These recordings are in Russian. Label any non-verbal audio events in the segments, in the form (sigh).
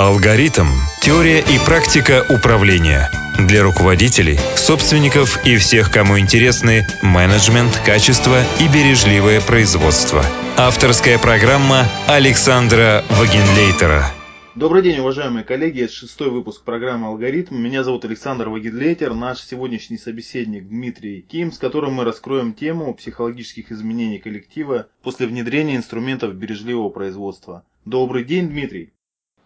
Алгоритм. Теория и практика управления. Для руководителей, собственников и всех, кому интересны менеджмент, качество и бережливое производство. Авторская программа Александра Вагенлейтера. Добрый день, уважаемые коллеги. Это шестой выпуск программы «Алгоритм». Меня зовут Александр Вагедлейтер. Наш сегодняшний собеседник Дмитрий Ким, с которым мы раскроем тему психологических изменений коллектива после внедрения инструментов бережливого производства. Добрый день, Дмитрий.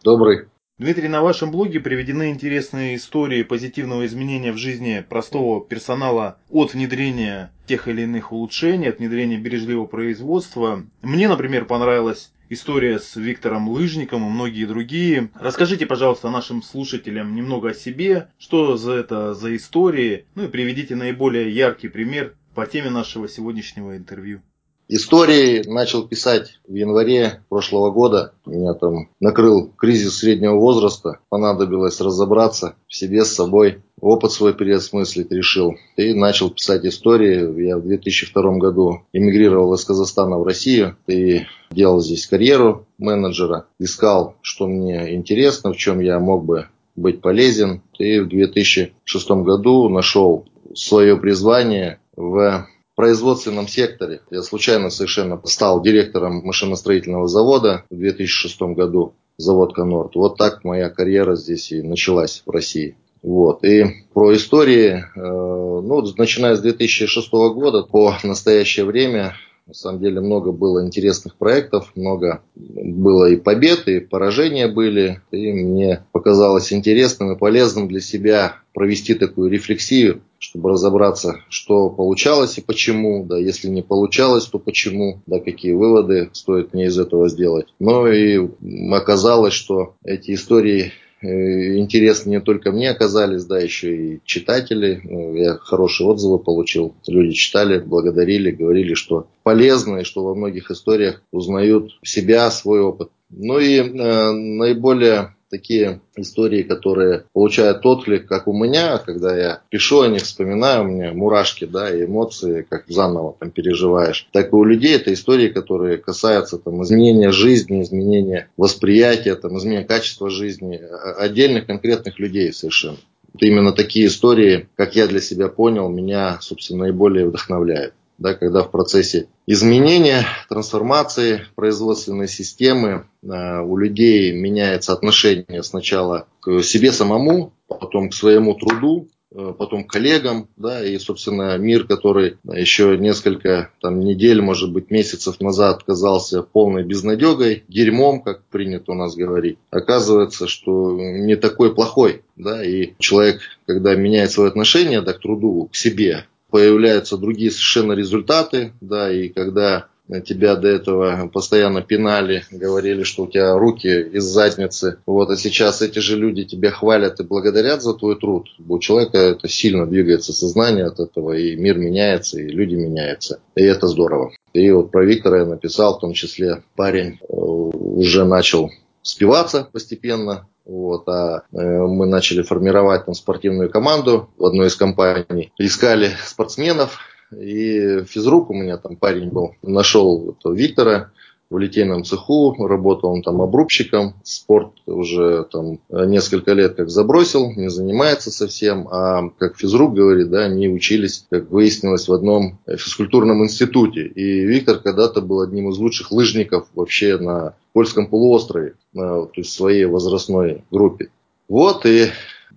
Добрый. Дмитрий, на вашем блоге приведены интересные истории позитивного изменения в жизни простого персонала от внедрения тех или иных улучшений, от внедрения бережливого производства. Мне, например, понравилась история с Виктором Лыжником и многие другие. Расскажите, пожалуйста, нашим слушателям немного о себе, что за это за истории, ну и приведите наиболее яркий пример по теме нашего сегодняшнего интервью. Истории начал писать в январе прошлого года. Меня там накрыл кризис среднего возраста. Понадобилось разобраться в себе с собой. Опыт свой переосмыслить решил. И начал писать истории. Я в 2002 году эмигрировал из Казахстана в Россию. И делал здесь карьеру менеджера. Искал, что мне интересно, в чем я мог бы быть полезен. И в 2006 году нашел свое призвание в производственном секторе. Я случайно совершенно стал директором машиностроительного завода в 2006 году, завод Конорд. Вот так моя карьера здесь и началась в России. Вот. И про истории, э, ну, начиная с 2006 года по настоящее время на самом деле много было интересных проектов, много было и побед, и поражения были. И мне показалось интересным и полезным для себя провести такую рефлексию, чтобы разобраться, что получалось и почему, да, если не получалось, то почему, да, какие выводы стоит мне из этого сделать. Но и оказалось, что эти истории интересны не только мне оказались, да, еще и читатели. Ну, я хорошие отзывы получил. Люди читали, благодарили, говорили, что полезно, и что во многих историях узнают себя, свой опыт. Ну и э, наиболее такие истории, которые получают отклик, как у меня, когда я пишу о них, вспоминаю, у меня мурашки, да, и эмоции, как заново там переживаешь. Так и у людей это истории, которые касаются там изменения жизни, изменения восприятия, там, изменения качества жизни отдельных конкретных людей совершенно. Вот именно такие истории, как я для себя понял, меня, собственно, наиболее вдохновляют да, когда в процессе изменения, трансформации производственной системы э, у людей меняется отношение сначала к себе самому, потом к своему труду, э, потом к коллегам, да, и, собственно, мир, который еще несколько там, недель, может быть, месяцев назад казался полной безнадегой, дерьмом, как принято у нас говорить, оказывается, что не такой плохой, да, и человек, когда меняет свое отношение да, к труду, к себе, появляются другие совершенно результаты, да, и когда тебя до этого постоянно пинали, говорили, что у тебя руки из задницы. Вот, а сейчас эти же люди тебя хвалят и благодарят за твой труд. У человека это сильно двигается сознание от этого, и мир меняется, и люди меняются. И это здорово. И вот про Виктора я написал, в том числе парень э, уже начал спиваться постепенно, вот, а э, мы начали формировать там спортивную команду в одной из компаний. Искали спортсменов, и физрук у меня там парень был, нашел Виктора, в литейном цеху, работал он там обрубщиком, спорт уже там несколько лет как забросил, не занимается совсем, а как физрук говорит, да, они учились, как выяснилось, в одном физкультурном институте. И Виктор когда-то был одним из лучших лыжников вообще на Польском полуострове, то есть в своей возрастной группе. Вот, и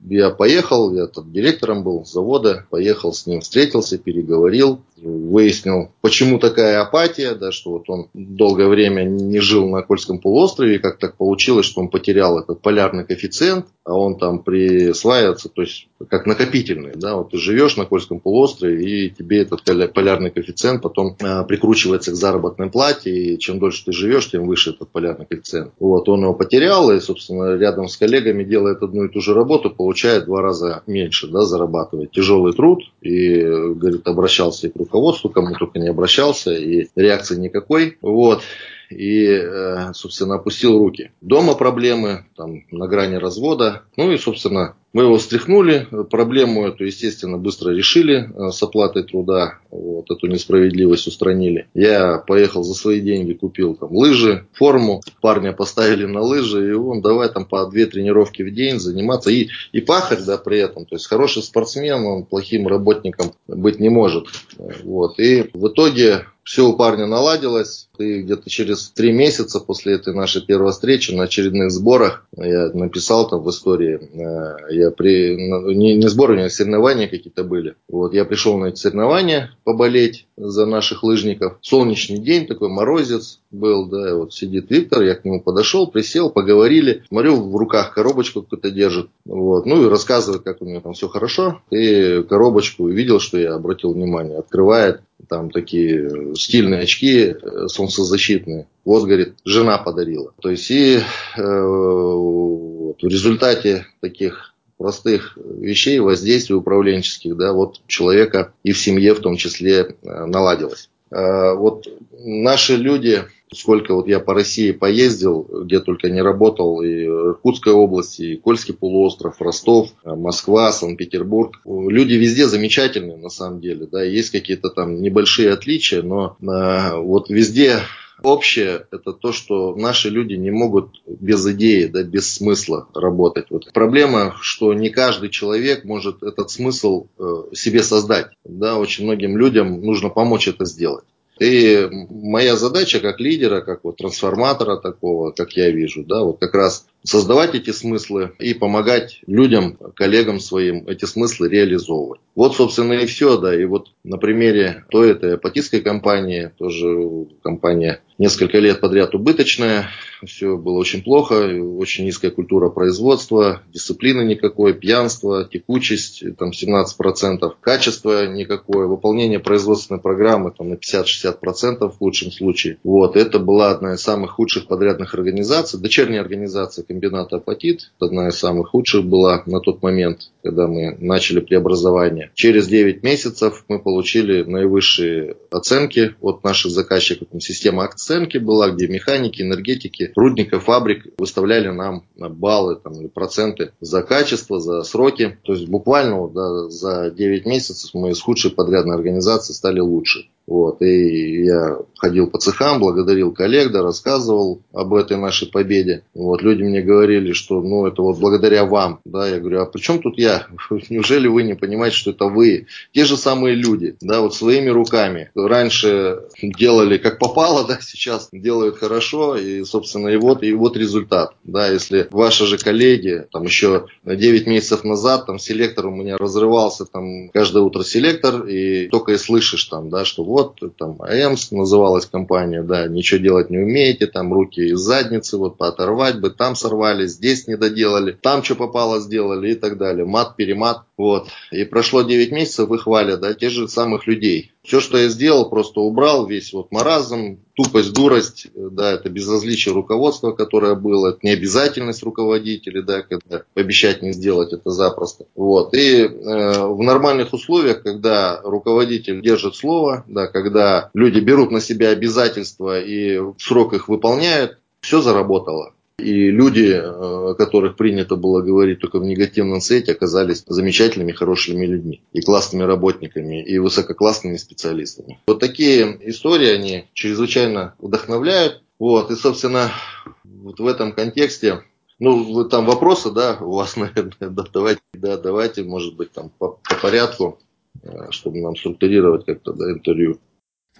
я поехал, я там директором был завода, поехал с ним, встретился, переговорил, выяснил, почему такая апатия, да, что вот он долгое время не жил на Кольском полуострове, и как так получилось, что он потерял этот полярный коэффициент, а он там присваивается, то есть как накопительный, да, вот ты живешь на Кольском полуострове, и тебе этот полярный коэффициент потом а, прикручивается к заработной плате, и чем дольше ты живешь, тем выше этот полярный коэффициент. Вот, он его потерял, и, собственно, рядом с коллегами делает одну и ту же работу, получает два раза меньше, да, зарабатывает. Тяжелый труд, и, говорит, обращался и к руководству, кому только не обращался, и реакции никакой. Вот и, э, собственно, опустил руки. Дома проблемы, там, на грани развода. Ну и, собственно, Мы его встряхнули, проблему эту, естественно, быстро решили э, с оплатой труда, вот эту несправедливость устранили. Я поехал за свои деньги, купил там лыжи, форму, парня поставили на лыжи, и он давай там по две тренировки в день заниматься. И, и пахарь, да, при этом, то есть хороший спортсмен, он плохим работником быть не может. Вот. И в итоге все у парня наладилось. И где-то через три месяца после этой нашей первой встречи на очередных сборах, я написал там в истории, э, я при, не, не сборы, а соревнования какие-то были. Вот, я пришел на эти соревнования поболеть за наших лыжников. Солнечный день, такой морозец был, да, и вот сидит Виктор, я к нему подошел, присел, поговорили. Смотрю, в руках коробочку какую-то держит. Вот, ну и рассказывает, как у него там все хорошо. И коробочку увидел, что я обратил внимание. Открывает там такие стильные очки э, солнцезащитные. Вот, говорит, жена подарила. То есть и э, вот, в результате таких простых вещей, воздействий управленческих, да, вот человека и в семье в том числе э, наладилось. Э, вот наши люди Сколько вот я по России поездил, где только не работал, и Иркутская область, и Кольский полуостров, Ростов, Москва, Санкт-Петербург. Люди везде замечательные на самом деле, да, есть какие-то там небольшие отличия, но э, вот везде Общее – это то, что наши люди не могут без идеи, да, без смысла работать. Вот. Проблема, что не каждый человек может этот смысл э, себе создать. Да, очень многим людям нужно помочь это сделать. И моя задача как лидера, как вот трансформатора такого, как я вижу, да, вот как раз создавать эти смыслы и помогать людям, коллегам своим эти смыслы реализовывать. Вот, собственно, и все, да. И вот на примере той этой апатитской компании, тоже компания несколько лет подряд убыточная, все было очень плохо, очень низкая культура производства, дисциплины никакой, пьянство, текучесть, там 17%, качество никакое, выполнение производственной программы там на 50-60% в лучшем случае. Вот, это была одна из самых худших подрядных организаций, дочерняя организация комбината «Апатит», одна из самых худших была на тот момент, когда мы начали преобразование. Через 9 месяцев мы получили наивысшие оценки от наших заказчиков. Там система оценки была, где механики, энергетики, рудников, фабрик выставляли нам баллы там, или проценты за качество, за сроки. То есть буквально да, за 9 месяцев мы из худшей подрядной организации стали лучше. Вот, и я ходил по цехам, благодарил коллег, да, рассказывал об этой нашей победе. Вот, люди мне говорили, что ну это вот благодаря вам. Да, я говорю, а при чем тут я? (laughs) Неужели вы не понимаете, что это вы? Те же самые люди, да, вот своими руками. Раньше делали как попало, (laughs) да, сейчас делают хорошо, и, собственно, и вот, и вот результат. Да, если ваши же коллеги, там еще 9 месяцев назад, там селектор у меня разрывался, там каждое утро селектор, и только и слышишь там, да, что вот, там, АЭМС называлась компания, да, ничего делать не умеете, там руки из задницы, вот пооторвать бы, там сорвали, здесь не доделали, там что попало сделали и так далее. Мат, перемат, вот. И прошло 9 месяцев, вы хвалят, да, тех же самых людей. Все, что я сделал, просто убрал весь вот маразм, тупость, дурость, да, это безразличие руководства, которое было, это необязательность руководителей, да, когда обещать не сделать это запросто. Вот. И э, в нормальных условиях, когда руководитель держит слово, да, когда люди берут на себя обязательства и в срок их выполняют, все заработало. И люди, э, о которых принято было говорить только в негативном свете, оказались замечательными, хорошими людьми. И классными работниками, и высококлассными специалистами. Вот такие истории, они чрезвычайно вдохновляют. Вот, и, собственно, вот в этом контексте ну, там вопросы, да, у вас, (laughs) наверное, да, давайте, да, давайте, может быть, там по, по порядку, э, чтобы нам структурировать как-то да, интервью.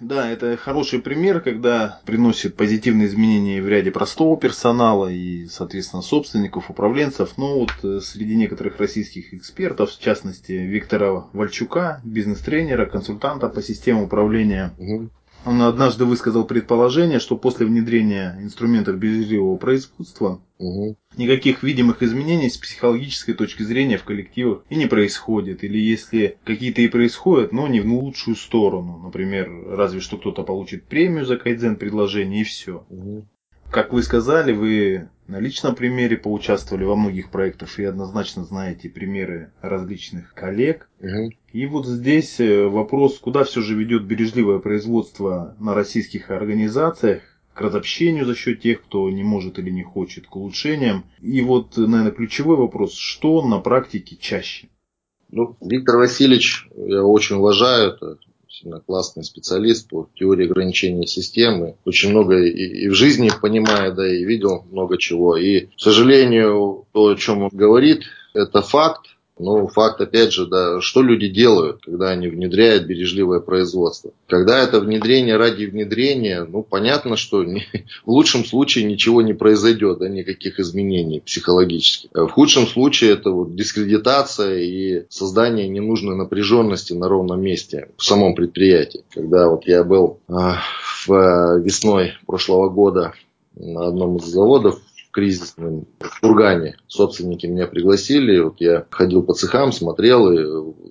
Да, это хороший пример, когда приносит позитивные изменения в ряде простого персонала и, соответственно, собственников, управленцев. Но вот э, среди некоторых российских экспертов, в частности Виктора Вальчука, бизнес-тренера, консультанта по системе управления, угу. Он однажды высказал предположение, что после внедрения инструментов бережливого производства угу. никаких видимых изменений с психологической точки зрения в коллективах и не происходит. Или если какие-то и происходят, но не в лучшую сторону. Например, разве что кто-то получит премию за кайдзен предложение и все. Угу. Как вы сказали, вы на личном примере поучаствовали во многих проектах и однозначно знаете примеры различных коллег. Угу. И вот здесь э, вопрос, куда все же ведет бережливое производство на российских организациях, к разобщению за счет тех, кто не может или не хочет, к улучшениям. И вот, наверное, ключевой вопрос, что на практике чаще? Ну, Виктор Васильевич, я очень уважаю, это сильно классный специалист по теории ограничения системы. Очень много и, и в жизни понимает, да, и видел много чего. И, к сожалению, то, о чем он говорит, это факт. Но факт, опять же, да, что люди делают, когда они внедряют бережливое производство. Когда это внедрение ради внедрения, ну, понятно, что не, в лучшем случае ничего не произойдет, да, никаких изменений психологических. А в худшем случае это вот дискредитация и создание ненужной напряженности на ровном месте в самом предприятии. Когда вот я был э, в, весной прошлого года на одном из заводов кризисном в Кургане. Собственники меня пригласили, вот я ходил по цехам, смотрел, и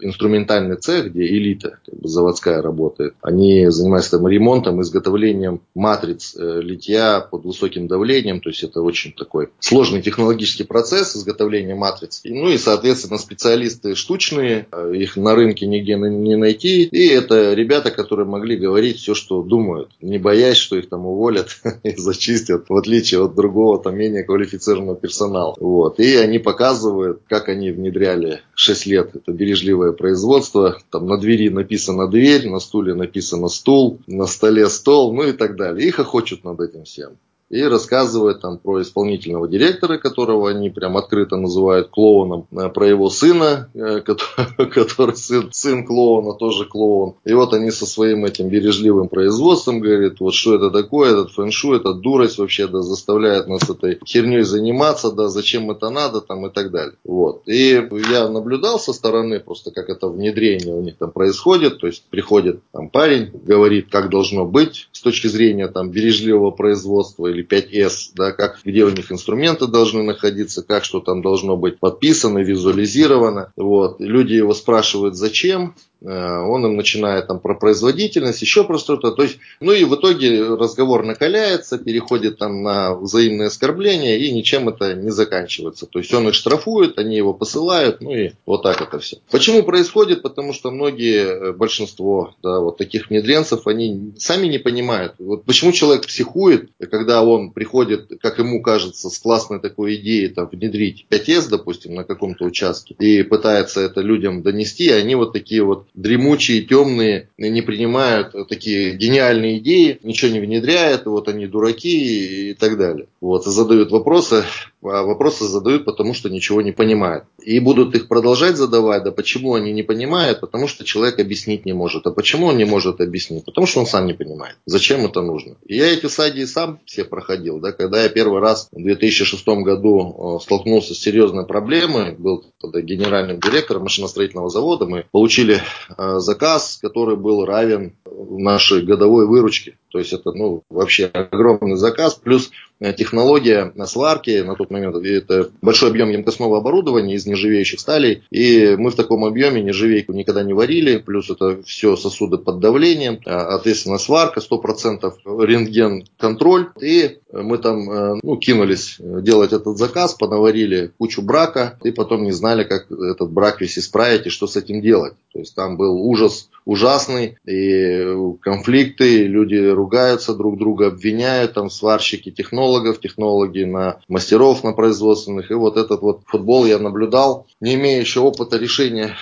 инструментальный цех, где элита как бы заводская работает, они занимаются там ремонтом, изготовлением матриц э, литья под высоким давлением, то есть это очень такой сложный технологический процесс изготовления матриц. И, ну и, соответственно, специалисты штучные, э, их на рынке нигде не найти, и это ребята, которые могли говорить все, что думают, не боясь, что их там уволят (laughs) и зачистят, в отличие от другого там менее квалифицированного персонала. Вот. И они показывают, как они внедряли 6 лет это бережливое производство. Там на двери написано дверь, на стуле написано стул, на столе стол, ну и так далее. Их охочут над этим всем и рассказывает там про исполнительного директора, которого они прям открыто называют клоуном, э, про его сына, э, который, (laughs) который сын, сын клоуна, тоже клоун. И вот они со своим этим бережливым производством говорят, вот что это такое, этот фэншу, это дурость вообще, да, заставляет нас этой херней заниматься, да, зачем это надо, там и так далее. Вот. И я наблюдал со стороны просто, как это внедрение у них там происходит, то есть приходит там парень, говорит, как должно быть с точки зрения там бережливого производства или 5S, да, как, где у них инструменты должны находиться, как что там должно быть подписано, визуализировано. Вот. Люди его спрашивают, зачем, он им начинает там про производительность, еще про что-то. То есть, ну и в итоге разговор накаляется, переходит там на взаимные оскорбления и ничем это не заканчивается. То есть он их штрафует, они его посылают, ну и вот так это все. Почему происходит? Потому что многие, э, большинство да, вот таких внедренцев, они сами не понимают. Вот почему человек психует, когда он приходит, как ему кажется, с классной такой идеей там, внедрить 5С, допустим, на каком-то участке, и пытается это людям донести, они вот такие вот дремучие, темные, не принимают такие гениальные идеи, ничего не внедряют, вот они дураки и так далее. Вот, задают вопросы, а вопросы задают, потому что ничего не понимают. И будут их продолжать задавать, да почему они не понимают, потому что человек объяснить не может. А почему он не может объяснить? Потому что он сам не понимает, зачем это нужно. И я эти стадии сам все проходил, да, когда я первый раз в 2006 году э, столкнулся с серьезной проблемой, был тогда генеральным директором машиностроительного завода, мы получили заказ, который был равен нашей годовой выручке. То есть это ну, вообще огромный заказ, плюс э, технология сварки на тот момент, это большой объем емкостного оборудования из нержавеющих сталей, и мы в таком объеме нержавейку никогда не варили, плюс это все сосуды под давлением, а, ответственно сварка, 100% рентген-контроль, и мы там э, ну, кинулись делать этот заказ, понаварили кучу брака, и потом не знали, как этот брак весь исправить и что с этим делать. То есть там был ужас ужасный, и конфликты, люди ругаются, друг друга обвиняют, там сварщики технологов, технологи на мастеров на производственных. И вот этот вот футбол я наблюдал, не имея еще опыта решения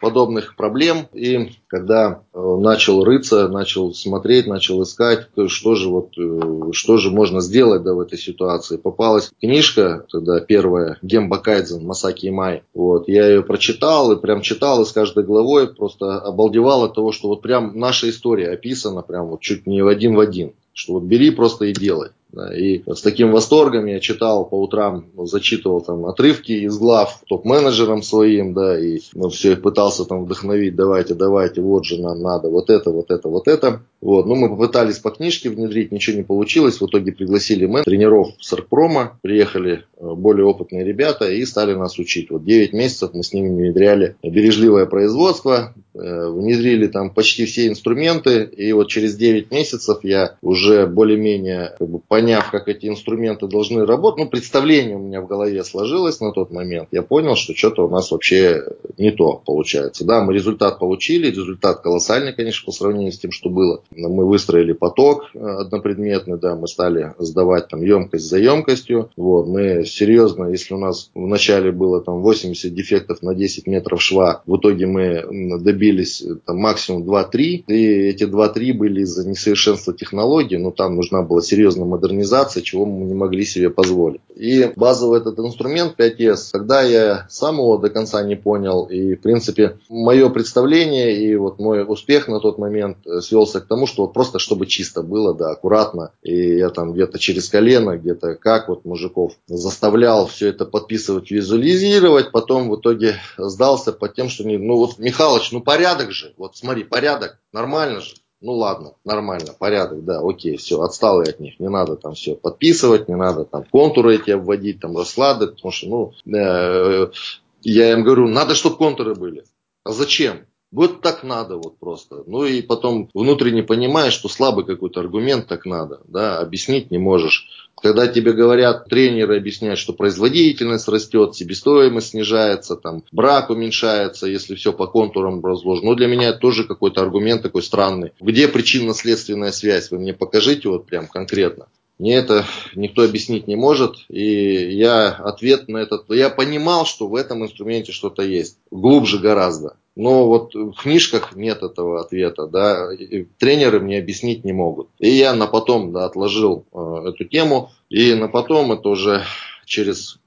подобных проблем. И когда э, начал рыться, начал смотреть, начал искать, что же, вот, э, что же можно сделать да, в этой ситуации. Попалась книжка, тогда первая, Гемба Кайдзен, Масаки Имай. Вот, я ее прочитал и прям читал, и с каждой главой просто обалдевал от того, что вот прям наша история описана, прям вот чуть не в один в один. Что вот бери просто и делай. И с таким восторгом я читал по утрам, зачитывал там отрывки из глав топ-менеджерам своим, да, и ну, все пытался там вдохновить, давайте, давайте, вот же нам надо, вот это, вот это, вот это. Вот, ну мы попытались по книжке внедрить, ничего не получилось, в итоге пригласили мы тренеров Саркпрома, приехали э, более опытные ребята и стали нас учить. Вот 9 месяцев мы с ними внедряли бережливое производство, Э, внедрили там почти все инструменты, и вот через 9 месяцев я уже более-менее как бы, поняв, как эти инструменты должны работать, ну, представление у меня в голове сложилось на тот момент, я понял, что что-то у нас вообще не то получается. Да, мы результат получили, результат колоссальный, конечно, по сравнению с тем, что было. Мы выстроили поток э, однопредметный, да, мы стали сдавать там емкость за емкостью, вот, мы серьезно, если у нас в начале было там 80 дефектов на 10 метров шва, в итоге мы добились э, там, максимум 2-3, и эти 2-3 были из-за несовершенства технологий, но там нужна была серьезная модернизация, чего мы не могли себе позволить. И базовый этот инструмент 5S, когда я сам его до конца не понял, и в принципе мое представление и вот мой успех на тот момент э, свелся к тому, что вот просто чтобы чисто было, да, аккуратно, и я там где-то через колено, где-то как вот мужиков заставлял все это подписывать, визуализировать, потом в итоге сдался под тем, что, не, ну вот, Михалыч, ну порядок же, вот смотри, порядок, нормально же. Ну ладно, нормально, порядок, да, окей, все, отстал я от них, не надо там все подписывать, не надо там контуры эти обводить, там расклады, потому что, ну, э, я им говорю, надо, чтобы контуры были. А зачем? Вот так надо вот просто. Ну и потом внутренне понимаешь, что слабый какой-то аргумент так надо, да, объяснить не можешь. Когда тебе говорят, тренеры объясняют, что производительность растет, себестоимость снижается, там, брак уменьшается, если все по контурам разложено. Ну, для меня это тоже какой-то аргумент такой странный. Где причинно-следственная связь? Вы мне покажите вот прям конкретно. Мне это никто объяснить не может, и я ответ на этот, я понимал, что в этом инструменте что-то есть, глубже гораздо. Но вот в книжках нет этого ответа, да, и тренеры мне объяснить не могут. И я на потом да, отложил э, эту тему, и на потом это уже через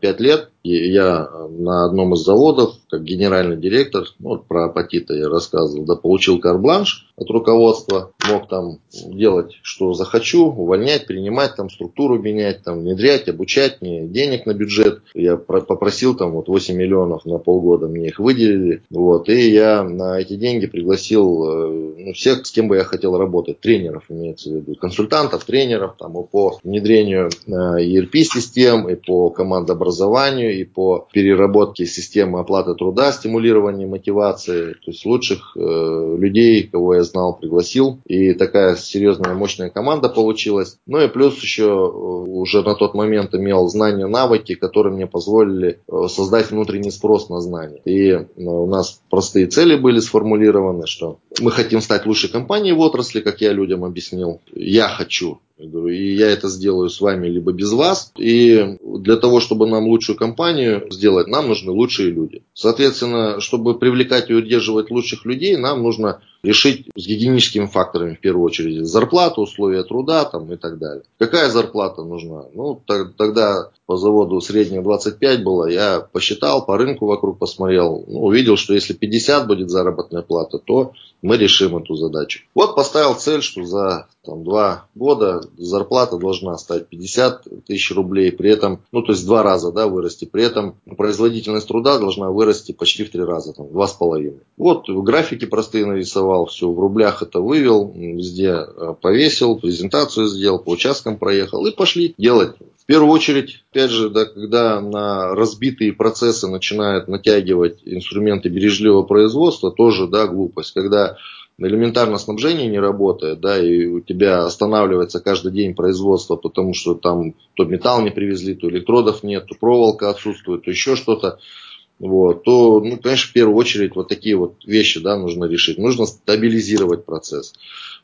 пять лет я на одном из заводов, как генеральный директор, ну, вот про апатита я рассказывал, да, получил карбланш от руководства, мог там делать, что захочу, увольнять, принимать, там структуру менять, там внедрять, обучать, мне денег на бюджет. Я попросил там вот 8 миллионов на полгода, мне их выделили. Вот, и я на эти деньги пригласил э, ну, всех, с кем бы я хотел работать, тренеров имеется в виду, консультантов, тренеров там, и по внедрению э, ERP-систем, и по командообразованию, и по переработке системы оплаты труда, стимулирования мотивации. То есть лучших э, людей, кого я знал, пригласил. И такая серьезная, мощная команда получилась. Ну и плюс еще э, уже на тот момент имел знания, навыки, которые мне позволили э, создать внутренний спрос на знания. И э, у нас простые цели были сформулированы, что мы хотим стать лучшей компанией в отрасли, как я людям объяснил. Я хочу я говорю, и я это сделаю с вами, либо без вас. И для того, чтобы нам лучшую компанию сделать, нам нужны лучшие люди. Соответственно, чтобы привлекать и удерживать лучших людей, нам нужно решить с гигиеническими факторами в первую очередь. Зарплата, условия труда там, и так далее. Какая зарплата нужна? Ну, тогда по заводу средняя 25 было. Я посчитал, по рынку вокруг посмотрел. Ну, увидел, что если 50 будет заработная плата, то мы решим эту задачу. Вот поставил цель, что за там, два года зарплата должна стать 50 тысяч рублей. При этом, ну, то есть два раза да, вырасти. При этом производительность труда должна вырасти почти в три раза, там, два с половиной. Вот графики простые нарисовал нарисовал все в рублях, это вывел, везде э, повесил, презентацию сделал, по участкам проехал и пошли делать. В первую очередь, опять же, да, когда на разбитые процессы начинают натягивать инструменты бережливого производства, тоже да, глупость. Когда элементарно снабжение не работает, да, и у тебя останавливается каждый день производство, потому что там то металл не привезли, то электродов нет, то проволока отсутствует, то еще что-то вот, то, ну, конечно, в первую очередь вот такие вот вещи да, нужно решить. Нужно стабилизировать процесс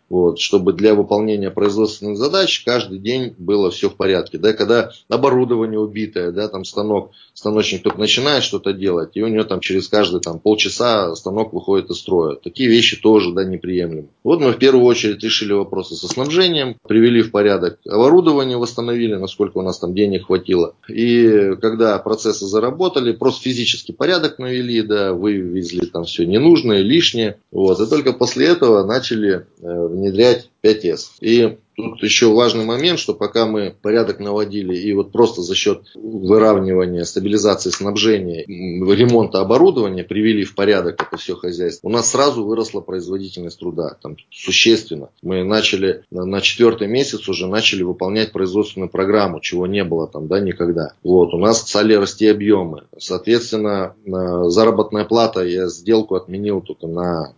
вот, чтобы для выполнения производственных задач каждый день было все в порядке. Да, когда оборудование убитое, да, там станок, станочник только начинает что-то делать, и у него там через каждые там, полчаса станок выходит из строя. Такие вещи тоже да, неприемлемы. Вот мы в первую очередь решили вопросы со снабжением, привели в порядок оборудование, восстановили, насколько у нас там денег хватило. И когда процессы заработали, просто физический порядок навели, да, вывезли там все ненужное, лишнее. Вот, и только после этого начали э, внедрять 5С. И Тут еще важный момент, что пока мы порядок наводили и вот просто за счет выравнивания, стабилизации снабжения, ремонта оборудования привели в порядок это все хозяйство, у нас сразу выросла производительность труда, там существенно. Мы начали на четвертый месяц уже начали выполнять производственную программу, чего не было там, да, никогда. Вот, у нас стали расти объемы. Соответственно, заработная плата, я сделку отменил только на,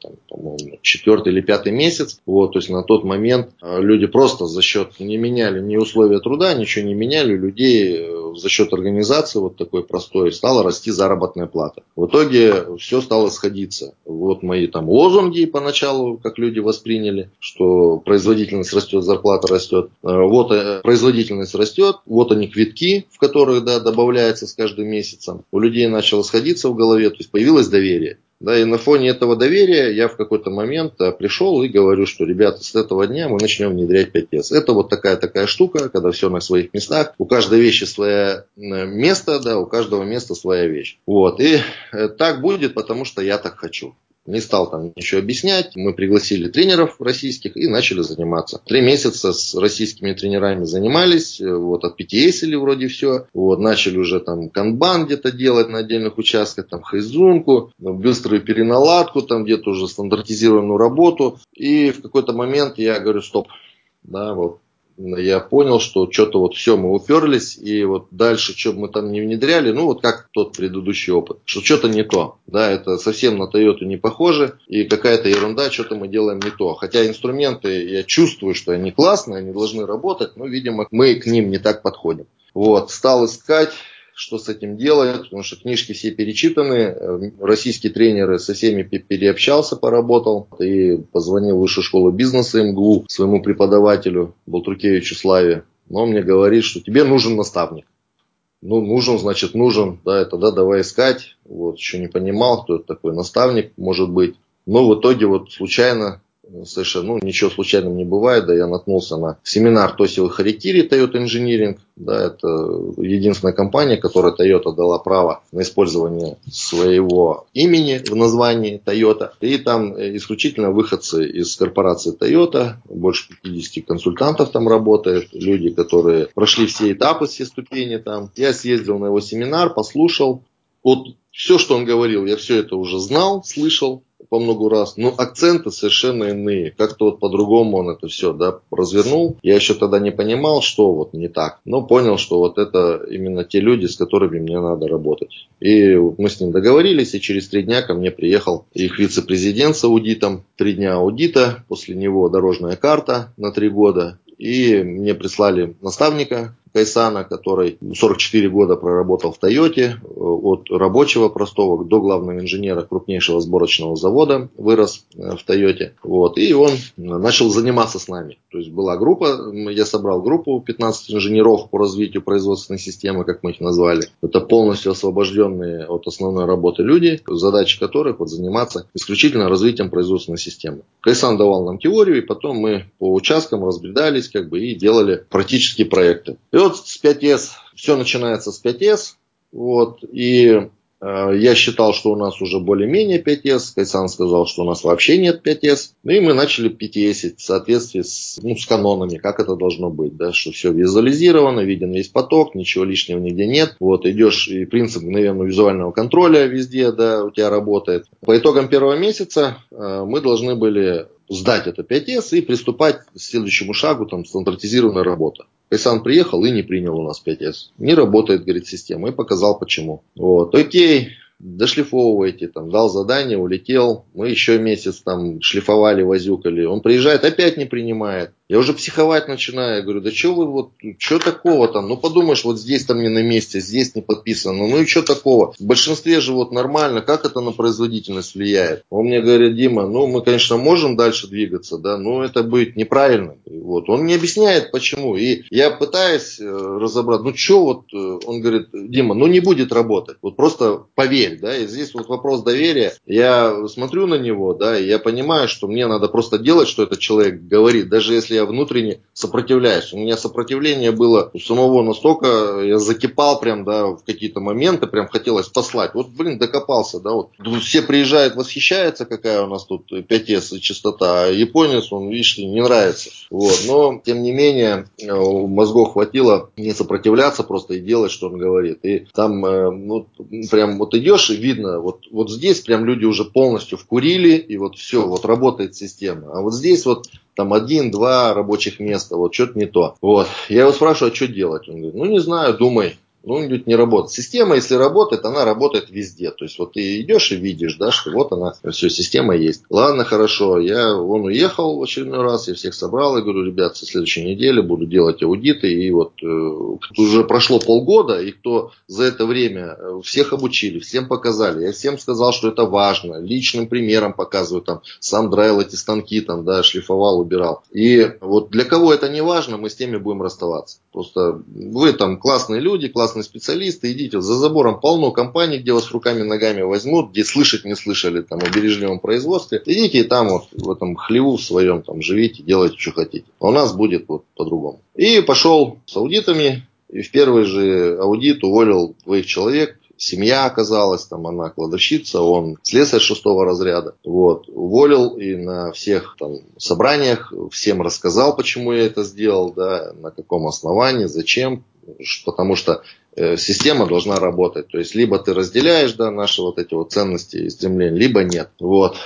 четвертый или пятый месяц. Вот, то есть на тот момент э, люди просто за счет не меняли ни условия труда, ничего не меняли, людей э, за счет организации вот такой простой стала расти заработная плата. В итоге все стало сходиться. Вот мои там лозунги поначалу, как люди восприняли, что производительность растет, зарплата растет. Э, вот производительность растет, вот они квитки, в которых да, добавляется с каждым месяцем. У людей начало сходиться в голове, то есть появилось доверие. Да, и на фоне этого доверия я в какой-то момент пришел и говорю, что, ребята, с этого дня мы начнем внедрять 5С. Это вот такая-такая штука, когда все на своих местах. У каждой вещи свое место, да, у каждого места своя вещь. Вот. И э, так будет, потому что я так хочу. Не стал там ничего объяснять. Мы пригласили тренеров российских и начали заниматься. Три месяца с российскими тренерами занимались. Э, вот от PTS вроде все. Вот начали уже там канбан где-то делать на отдельных участках. Там хайзунку, быструю переналадку, там где-то уже стандартизированную работу. И в какой-то момент я говорю, стоп. Да, вот я понял, что что-то вот все, мы уперлись, и вот дальше, что мы там не внедряли, ну вот как тот предыдущий опыт, что что-то не то, да, это совсем на Toyota не похоже, и какая-то ерунда, что-то мы делаем не то. Хотя инструменты, я чувствую, что они классные, они должны работать, но, видимо, мы к ним не так подходим. Вот, стал искать, что с этим делать, потому что книжки все перечитаны, э, российские тренеры со всеми переобщался, поработал, и позвонил в высшую школу бизнеса МГУ своему преподавателю Болтрукевичу Славе, но он мне говорит, что тебе нужен наставник. Ну, нужен, значит, нужен, да, тогда давай искать. Вот, еще не понимал, кто это такой наставник, может быть. Но в итоге вот случайно совершенно, ну, ничего случайным не бывает, да, я наткнулся на семинар Тосио Харикири Toyota Engineering, да, это единственная компания, которая Toyota дала право на использование своего имени в названии Toyota, и там исключительно выходцы из корпорации Toyota, больше 50 консультантов там работает, люди, которые прошли все этапы, все ступени там. Я съездил на его семинар, послушал, вот все, что он говорил, я все это уже знал, слышал, по много раз, но акценты совершенно иные. Как-то вот по-другому он это все да, развернул. Я еще тогда не понимал, что вот не так, но понял, что вот это именно те люди, с которыми мне надо работать. И мы с ним договорились, и через три дня ко мне приехал их вице-президент с аудитом. Три дня аудита, после него дорожная карта на три года. И мне прислали наставника, Кайсана, который 44 года проработал в Тойоте, э, от рабочего простого до главного инженера крупнейшего сборочного завода вырос э, в Тойоте. Вот, и он начал заниматься с нами. То есть была группа, я собрал группу 15 инженеров по развитию производственной системы, как мы их назвали. Это полностью освобожденные от основной работы люди, задача которых вот заниматься исключительно развитием производственной системы. Кайсан давал нам теорию, и потом мы по участкам разбредались как бы, и делали практические проекты. И вот с 5С, все начинается с 5С, вот, и э, я считал, что у нас уже более-менее 5С, Кайсан сказал, что у нас вообще нет 5С, ну и мы начали 5С в соответствии с, ну, с канонами, как это должно быть, да, что все визуализировано, виден весь поток, ничего лишнего нигде нет, вот, идешь, и принцип мгновенного визуального контроля везде, да, у тебя работает. По итогам первого месяца э, мы должны были сдать это 5С и приступать к следующему шагу, там, стандартизированная работа. Кайсан приехал и не принял у нас 5С. Не работает, говорит, система. И показал почему. Вот. Окей, дошлифовывайте, там, дал задание, улетел, мы еще месяц там шлифовали, возюкали, он приезжает, опять не принимает. Я уже психовать начинаю, я говорю, да что вы вот, что такого там, ну подумаешь, вот здесь там не на месте, здесь не подписано, ну и что такого? В большинстве же вот нормально, как это на производительность влияет? Он мне говорит, Дима, ну мы, конечно, можем дальше двигаться, да, но это будет неправильно. Вот. Он не объясняет, почему. И я пытаюсь э, разобрать, ну что вот, э, он говорит, Дима, ну не будет работать, вот просто поверь, да, и здесь вот вопрос доверия. Я смотрю на него, да, и я понимаю, что мне надо просто делать, что этот человек говорит, даже если я внутренне сопротивляюсь. У меня сопротивление было у самого настолько, я закипал прям, да, в какие-то моменты, прям хотелось послать. Вот, блин, докопался, да, вот. Все приезжают, восхищаются, какая у нас тут 5С частота, а японец, он, видишь, не нравится. Вот. Но, тем не менее, э, мозгов хватило не сопротивляться просто и делать, что он говорит. И там, э, ну, прям вот идешь и видно, вот, вот здесь прям люди уже полностью вкурили, и вот все, вот работает система. А вот здесь вот там один-два рабочих места, вот что-то не то. Вот. Я его спрашиваю, а что делать? Он говорит, ну не знаю, думай. Ну, говорит, не работает. Система, если работает, она работает везде. То есть, вот ты идешь и видишь, да, что вот она, все, система есть. Ладно, хорошо. Я, он уехал в очередной раз, я всех собрал и говорю, ребят, со следующей недели буду делать аудиты. И вот э, уже прошло полгода, и кто за это время э, всех обучили, всем показали. Я всем сказал, что это важно. Личным примером показываю, там, сам драил эти станки, там, да, шлифовал, убирал. И вот для кого это не важно, мы с теми будем расставаться. Просто вы там классные люди, классные классные специалисты, идите, за забором полно компаний, где вас руками ногами возьмут, где слышать не слышали там, о бережливом производстве. Идите и там вот в этом хлеву в своем там живите, делайте, что хотите. А у нас будет вот по-другому. И пошел с аудитами, и в первый же аудит уволил двоих человек, семья оказалась, там она кладовщица, он слесарь шестого разряда. Вот. Уволил и на всех там собраниях всем рассказал, почему я это сделал, да, на каком основании, зачем, потому что система должна работать. То есть, либо ты разделяешь да, наши вот эти вот ценности и стремления, либо нет. Вот.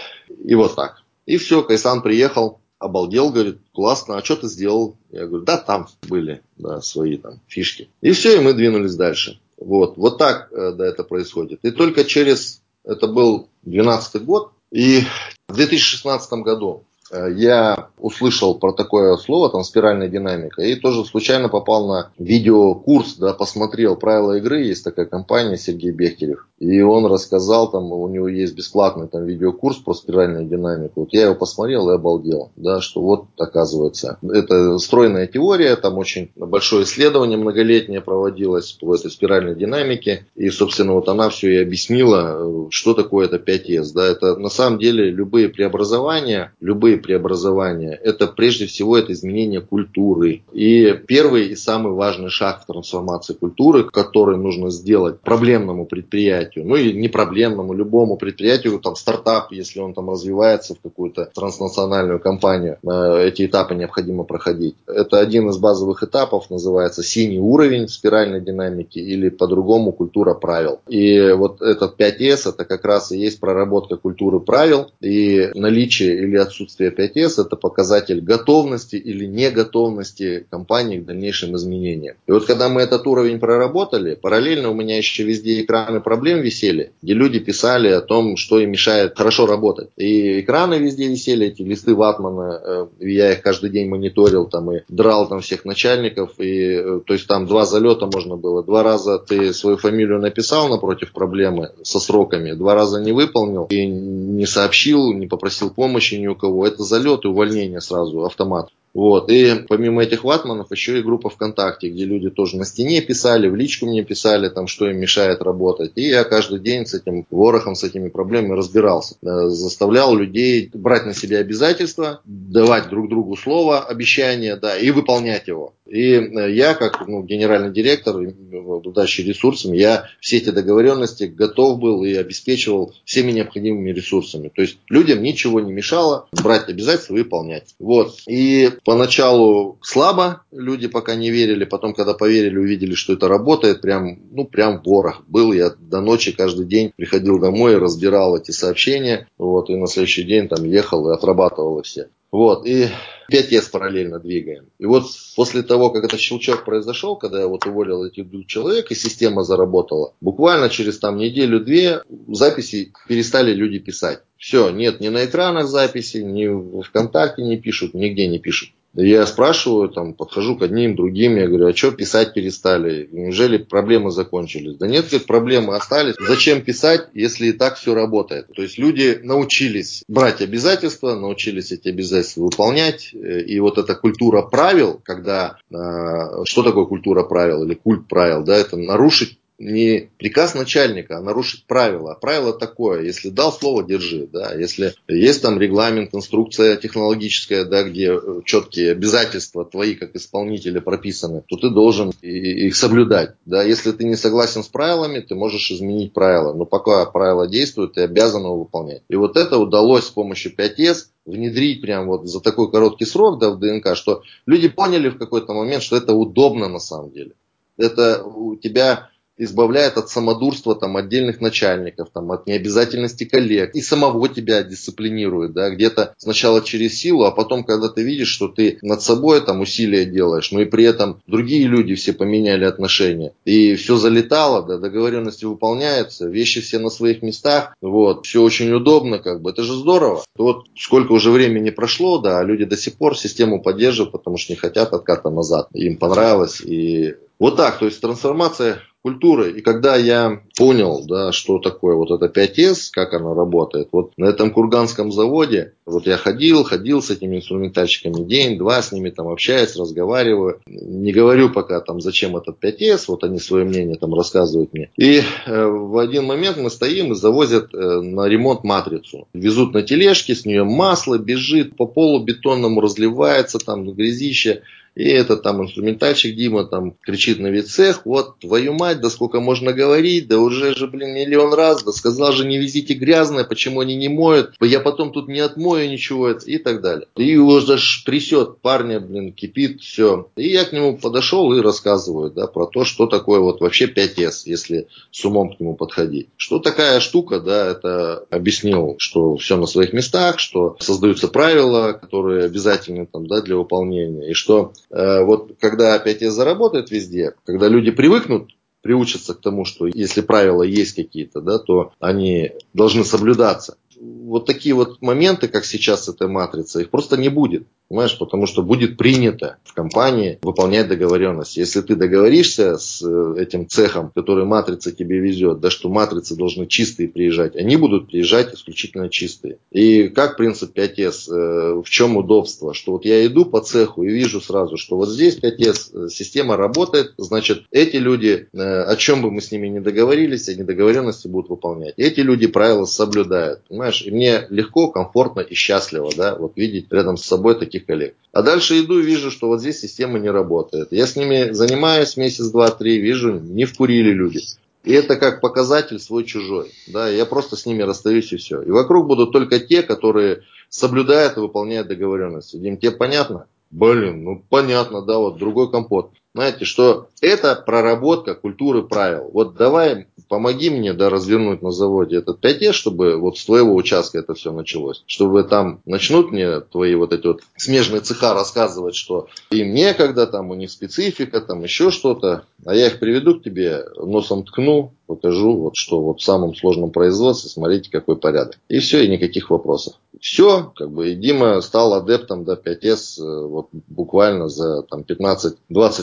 И вот так. И все, Кайсан приехал, обалдел, говорит, классно, а что ты сделал? Я говорю, да, там были да, свои там фишки. И все, и мы двинулись дальше. Вот, вот так э, да, это происходит. И только через, это был 12 год, и в 2016 году Э, я услышал про такое слово, там, спиральная динамика, и тоже случайно попал на видеокурс, да, посмотрел правила игры, есть такая компания Сергей Бехтерев, и он рассказал, там, у него есть бесплатный там видеокурс про спиральную динамику, вот я его посмотрел и обалдел, да, что вот, оказывается, это стройная теория, там очень большое исследование многолетнее проводилось по этой спиральной динамике, и, собственно, вот она все и объяснила, что такое это 5С, да, это на самом деле любые преобразования, любые преобразования, это прежде всего это изменение культуры. И первый и самый важный шаг в трансформации культуры, который нужно сделать проблемному предприятию, ну и не проблемному, любому предприятию, там стартап, если он там развивается в какую-то транснациональную компанию, э, эти этапы необходимо проходить. Это один из базовых этапов, называется синий уровень спиральной динамики или по-другому культура правил. И вот этот 5С это как раз и есть проработка культуры правил и наличие или отсутствие отсутствие 5С это показатель готовности или неготовности компании к дальнейшим изменениям. И вот когда мы этот уровень проработали, параллельно у меня еще везде экраны проблем висели, где люди писали о том, что им мешает хорошо работать. И экраны везде висели, эти листы ватмана, э, я их каждый день мониторил там и драл там всех начальников, и э, то есть там два залета можно было, два раза ты свою фамилию написал напротив проблемы со сроками, два раза не выполнил и не сообщил, не попросил помощи ни у кого это залет и увольнение сразу, автомат. Вот. И помимо этих ватманов еще и группа ВКонтакте, где люди тоже на стене писали, в личку мне писали, там, что им мешает работать. И я каждый день с этим ворохом, с этими проблемами разбирался. Э, заставлял людей брать на себя обязательства, давать друг другу слово, обещание, да, и выполнять его. И э, я, как ну, генеральный директор, обладающий ресурсами, я все эти договоренности готов был и обеспечивал всеми необходимыми ресурсами. То есть людям ничего не мешало брать обязательства и выполнять. Вот. И поначалу слабо люди пока не верили, потом, когда поверили, увидели, что это работает, прям, ну, прям ворох был. Я до ночи каждый день приходил домой, разбирал эти сообщения, вот, и на следующий день там ехал и отрабатывал все. Вот, и 5 с параллельно двигаем. И вот после того, как этот щелчок произошел, когда я вот уволил этих двух человек, и система заработала, буквально через там неделю-две записи перестали люди писать. Все, нет, ни на экранах записи, ни в ВКонтакте не пишут, нигде не пишут. Я спрашиваю, там, подхожу к одним, другим, я говорю, а что писать перестали? Неужели проблемы закончились? Да нет, говорит, проблемы остались. Зачем писать, если и так все работает? То есть люди научились брать обязательства, научились эти обязательства выполнять. И вот эта культура правил, когда, э, что такое культура правил или культ правил, да, это нарушить не приказ начальника, а нарушить правила. Правило такое, если дал слово, держи. Да? Если есть там регламент, инструкция технологическая, да, где четкие обязательства твои как исполнителя прописаны, то ты должен их соблюдать. Да? Если ты не согласен с правилами, ты можешь изменить правила. Но пока правила действуют, ты обязан его выполнять. И вот это удалось с помощью 5С внедрить прям вот за такой короткий срок да, в ДНК, что люди поняли в какой-то момент, что это удобно на самом деле. Это у тебя избавляет от самодурства там, отдельных начальников, там, от необязательности коллег. И самого тебя дисциплинирует, да, где-то сначала через силу, а потом, когда ты видишь, что ты над собой там усилия делаешь, но и при этом другие люди все поменяли отношения, и все залетало, да, договоренности выполняются, вещи все на своих местах, вот, все очень удобно, как бы, это же здорово. Вот сколько уже времени прошло, да, а люди до сих пор систему поддерживают, потому что не хотят отката назад, им понравилось, и вот так, то есть трансформация культуры. И когда я понял, да, что такое вот это 5С, как оно работает, вот на этом курганском заводе, вот я ходил, ходил с этими инструментальщиками день-два, с ними там общаюсь, разговариваю. Не говорю пока там, зачем этот 5С, вот они свое мнение там рассказывают мне. И э, в один момент мы стоим и завозят э, на ремонт матрицу. Везут на тележке, с нее масло бежит, по полу бетонному разливается, там грязище. И этот там инструментальщик Дима там кричит на весь цех, вот твою мать, да сколько можно говорить, да уже же, блин, миллион раз, да сказал же не везите грязное, почему они не моют, я потом тут не отмою ничего и так далее. И его даже трясет парня, блин, кипит, все. И я к нему подошел и рассказываю, да, про то, что такое вот вообще 5С, если с умом к нему подходить. Что такая штука, да, это объяснил, что все на своих местах, что создаются правила, которые обязательны там, да, для выполнения, и что вот когда опять я заработает везде, когда люди привыкнут приучатся к тому, что если правила есть какие-то, да, то они должны соблюдаться вот такие вот моменты, как сейчас эта матрица, их просто не будет. Понимаешь, потому что будет принято в компании выполнять договоренность. Если ты договоришься с э, этим цехом, который матрица тебе везет, да, что матрицы должны чистые приезжать, они будут приезжать исключительно чистые. И как принцип 5С, э, в чем удобство? Что вот я иду по цеху и вижу сразу, что вот здесь 5С, э, система работает, значит, эти люди, о чем бы мы с ними не договорились, они договоренности будут выполнять. Эти люди правила соблюдают. Понимаешь? И мне легко, комфортно и счастливо, да, вот видеть рядом с собой таких коллег. А дальше иду и вижу, что вот здесь система не работает. Я с ними занимаюсь месяц, два, три, вижу, не вкурили люди. И это как показатель свой-чужой. Да, я просто с ними расстаюсь и все. И вокруг будут только те, которые соблюдают и выполняют договоренности. Дим, тебе понятно? Блин, ну понятно, да, вот другой компот. Знаете, что это проработка культуры правил. Вот давай, помоги мне да, развернуть на заводе этот 5 чтобы вот с твоего участка это все началось. Чтобы там начнут мне твои вот эти вот смежные цеха рассказывать, что им некогда, там у них специфика, там еще что-то. А я их приведу к тебе, носом ткну, покажу, вот что вот в самом сложном производстве, смотрите, какой порядок. И все, и никаких вопросов. Все, как бы, и Дима стал адептом до 5С э, вот буквально за там 15-20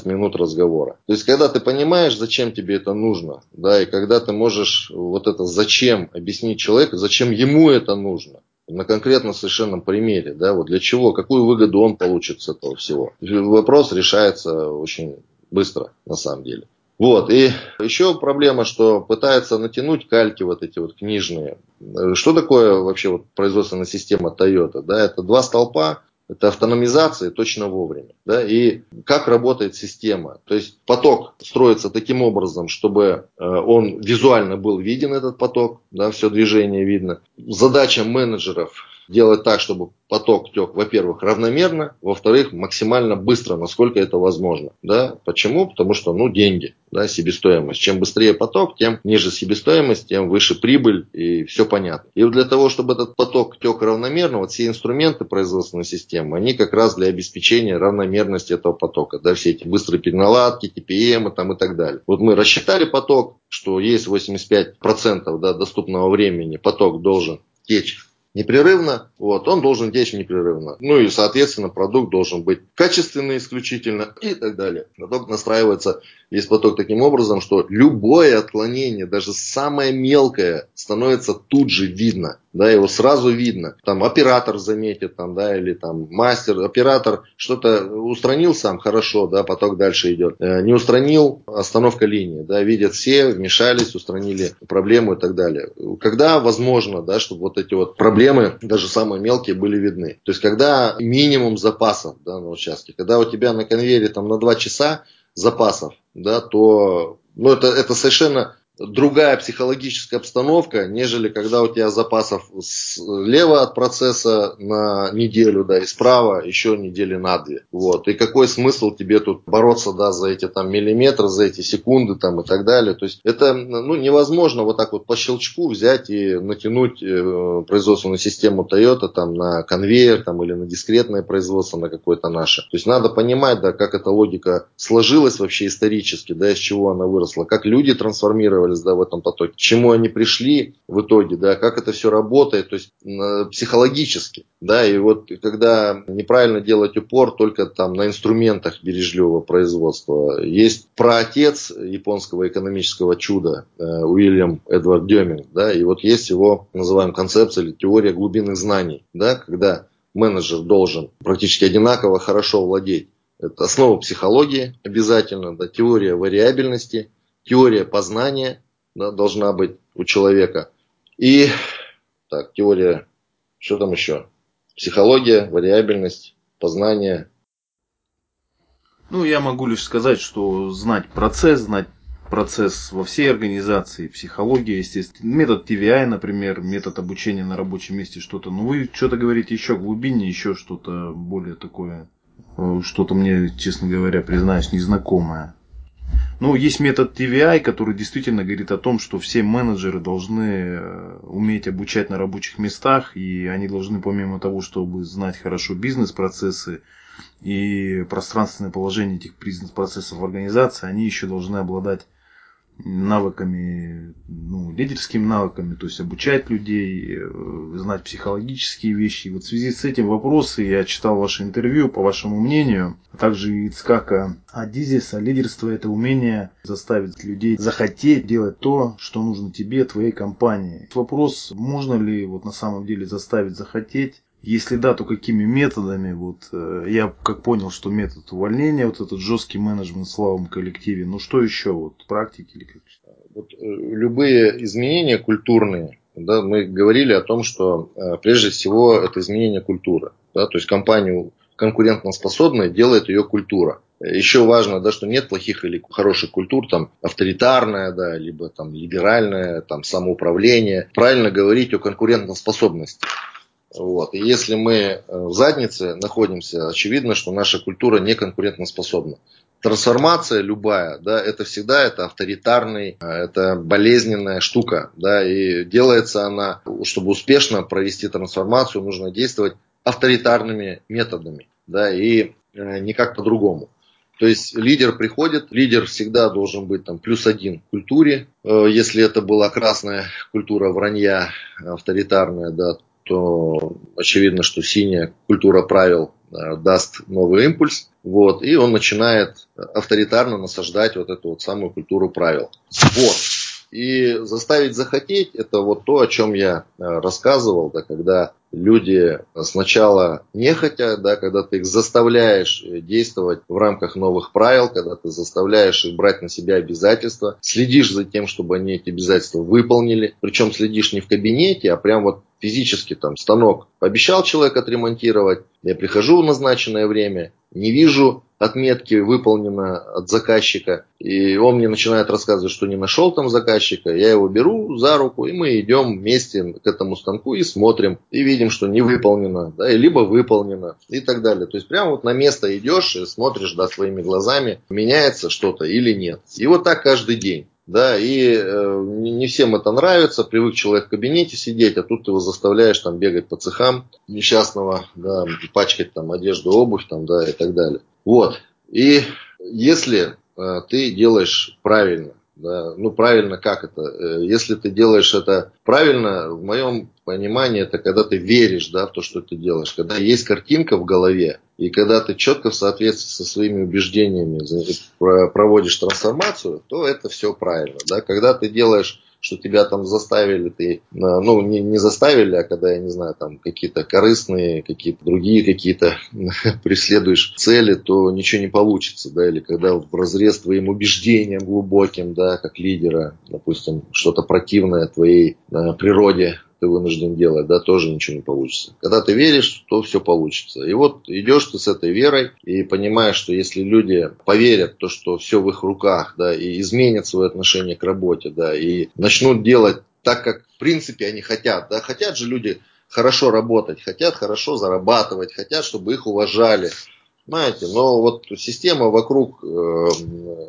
минут разговора. То есть, когда ты понимаешь, зачем тебе это нужно, да, и когда ты можешь вот это зачем объяснить человеку, зачем ему это нужно, на конкретном совершенно примере, да, вот для чего, какую выгоду он получит с этого всего. Вопрос решается очень быстро, на самом деле. Вот, и еще проблема, что пытается натянуть кальки вот эти вот книжные. Что такое вообще вот производственная система Toyota? Да, это два столпа, это автономизация точно вовремя. Да? И как работает система? То есть поток строится таким образом, чтобы э, он визуально был виден, этот поток, да, все движение видно. Задача менеджеров делать так, чтобы поток тек, во-первых, равномерно, во-вторых, максимально быстро, насколько это возможно. Да? Почему? Потому что, ну, деньги, да, себестоимость. Чем быстрее поток, тем ниже себестоимость, тем выше прибыль, и все понятно. И для того, чтобы этот поток тек равномерно, вот все инструменты производственной системы, они как раз для обеспечения равномерности этого потока. Да, все эти быстрые переналадки, TPM там, и так далее. Вот мы рассчитали поток, что есть 85% да, доступного времени, поток должен течь непрерывно, вот, он должен течь непрерывно. Ну и, соответственно, продукт должен быть качественный исключительно и так далее. Поток настраивается весь поток таким образом, что любое отклонение, даже самое мелкое, становится тут же видно. Да, его сразу видно. Там оператор заметит, там, да, или там мастер, оператор что-то устранил сам, хорошо, да, поток дальше идет. Э, не устранил, остановка линии, да, видят все, вмешались, устранили проблему и так далее. Когда возможно, да, чтобы вот эти вот проблемы, даже самые мелкие, были видны. То есть, когда минимум запасов да, на участке, когда у тебя на конвейере там на 2 часа запасов, да, то ну, это, это совершенно другая психологическая обстановка, нежели когда у тебя запасов слева от процесса на неделю, да, и справа еще недели на две. Вот. И какой смысл тебе тут бороться, да, за эти там миллиметры, за эти секунды там и так далее. То есть это, ну, невозможно вот так вот по щелчку взять и натянуть э, производственную систему Toyota там на конвейер там или на дискретное производство на какое-то наше. То есть надо понимать, да, как эта логика сложилась вообще исторически, да, из чего она выросла, как люди трансформировали оказались да, в этом потоке, к чему они пришли в итоге, да, как это все работает, то есть психологически, да, и вот когда неправильно делать упор только там на инструментах бережливого производства, есть праотец японского экономического чуда э, Уильям Эдвард Деминг, да, и вот есть его, называем концепция или теория глубинных знаний, да, когда менеджер должен практически одинаково хорошо владеть. Это основа психологии обязательно, да, теория вариабельности, теория познания да, должна быть у человека. И так, теория, что там еще? Психология, вариабельность, познание. Ну, я могу лишь сказать, что знать процесс, знать процесс во всей организации, психология, естественно, метод TVI, например, метод обучения на рабочем месте, что-то. Ну, вы что-то говорите еще глубине, еще что-то более такое, э, что-то мне, честно говоря, признаюсь, незнакомое. Ну, есть метод TVI, который действительно говорит о том, что все менеджеры должны э, уметь обучать на рабочих местах, и они должны, помимо того, чтобы знать хорошо бизнес-процессы и пространственное положение этих бизнес-процессов в организации, они еще должны обладать навыками, ну, лидерскими навыками, то есть обучать людей, э, знать психологические вещи. И вот в связи с этим вопросы я читал ваше интервью, по вашему мнению, а также Ицкака Адизиса. Лидерство – это умение заставить людей захотеть делать то, что нужно тебе, твоей компании. Вопрос, можно ли вот на самом деле заставить захотеть если да, то какими методами? Вот э, я как понял, что метод увольнения, вот этот жесткий менеджмент в слабом коллективе. Ну что еще? Вот практики или как? Вот, э, любые изменения культурные, да, мы говорили о том, что э, прежде всего это изменение культуры. Да, то есть компанию конкурентоспособной делает ее культура. Еще важно, да, что нет плохих или хороших культур, там авторитарная, да, либо там либеральная, там самоуправление. Правильно говорить о конкурентоспособности. Вот. И если мы э, в заднице находимся, очевидно, что наша культура не конкурентоспособна. Трансформация любая, да, это всегда это авторитарный, э, это болезненная штука, да, и делается она, чтобы успешно провести трансформацию, нужно действовать авторитарными методами, да, и э, никак по-другому. То есть лидер приходит, лидер всегда должен быть там плюс один в культуре. Если это была красная культура вранья, авторитарная, да, то очевидно, что синяя культура правил э, даст новый импульс, вот, и он начинает авторитарно насаждать вот эту вот самую культуру правил. Вот. И заставить захотеть, это вот то, о чем я э, рассказывал, да, когда люди сначала не хотят, да, когда ты их заставляешь э, действовать в рамках новых правил, когда ты заставляешь их брать на себя обязательства, следишь за тем, чтобы они эти обязательства выполнили, причем следишь не в кабинете, а прям вот физически там станок пообещал человек отремонтировать, я прихожу в назначенное время, не вижу отметки выполнено от заказчика, и он мне начинает рассказывать, что не нашел там заказчика, я его беру за руку, и мы идем вместе к этому станку и смотрим, и видим, что не выполнено, да, либо выполнено, и так далее. То есть прямо вот на место идешь и смотришь, да, своими глазами, меняется что-то или нет. И вот так каждый день. Да, и э, не всем это нравится, привык человек в кабинете сидеть, а тут ты его заставляешь там бегать по цехам несчастного, да, пачкать там одежду, обувь там, да, и так далее. Вот. И если э, ты делаешь правильно, Да? Ну, правильно как это? Э, если ты делаешь это правильно, в моем понимании, это когда ты веришь да, в то, что ты делаешь. Когда есть картинка в голове, и когда ты четко в соответствии со своими убеждениями проводишь трансформацию, то это все правильно. Да? Когда ты делаешь что тебя там заставили, ты, э, ну, не, не заставили, а когда, я не знаю, там какие-то корыстные, какие-то другие какие-то (laughs) преследуешь цели, то ничего не получится, да, или когда в разрез твоим убеждениям глубоким, да, как лидера, допустим, что-то противное твоей э, природе ты вынужден делать, да, тоже ничего не получится. Когда ты веришь, то все получится. И вот идешь ты с этой верой и понимаешь, что если люди поверят то, что все в их руках, да, и изменят свое отношение к работе, да, и начнут делать так, как в принципе они хотят, да, хотят же люди хорошо работать, хотят хорошо зарабатывать, хотят, чтобы их уважали, Понимаете, но вот система вокруг э,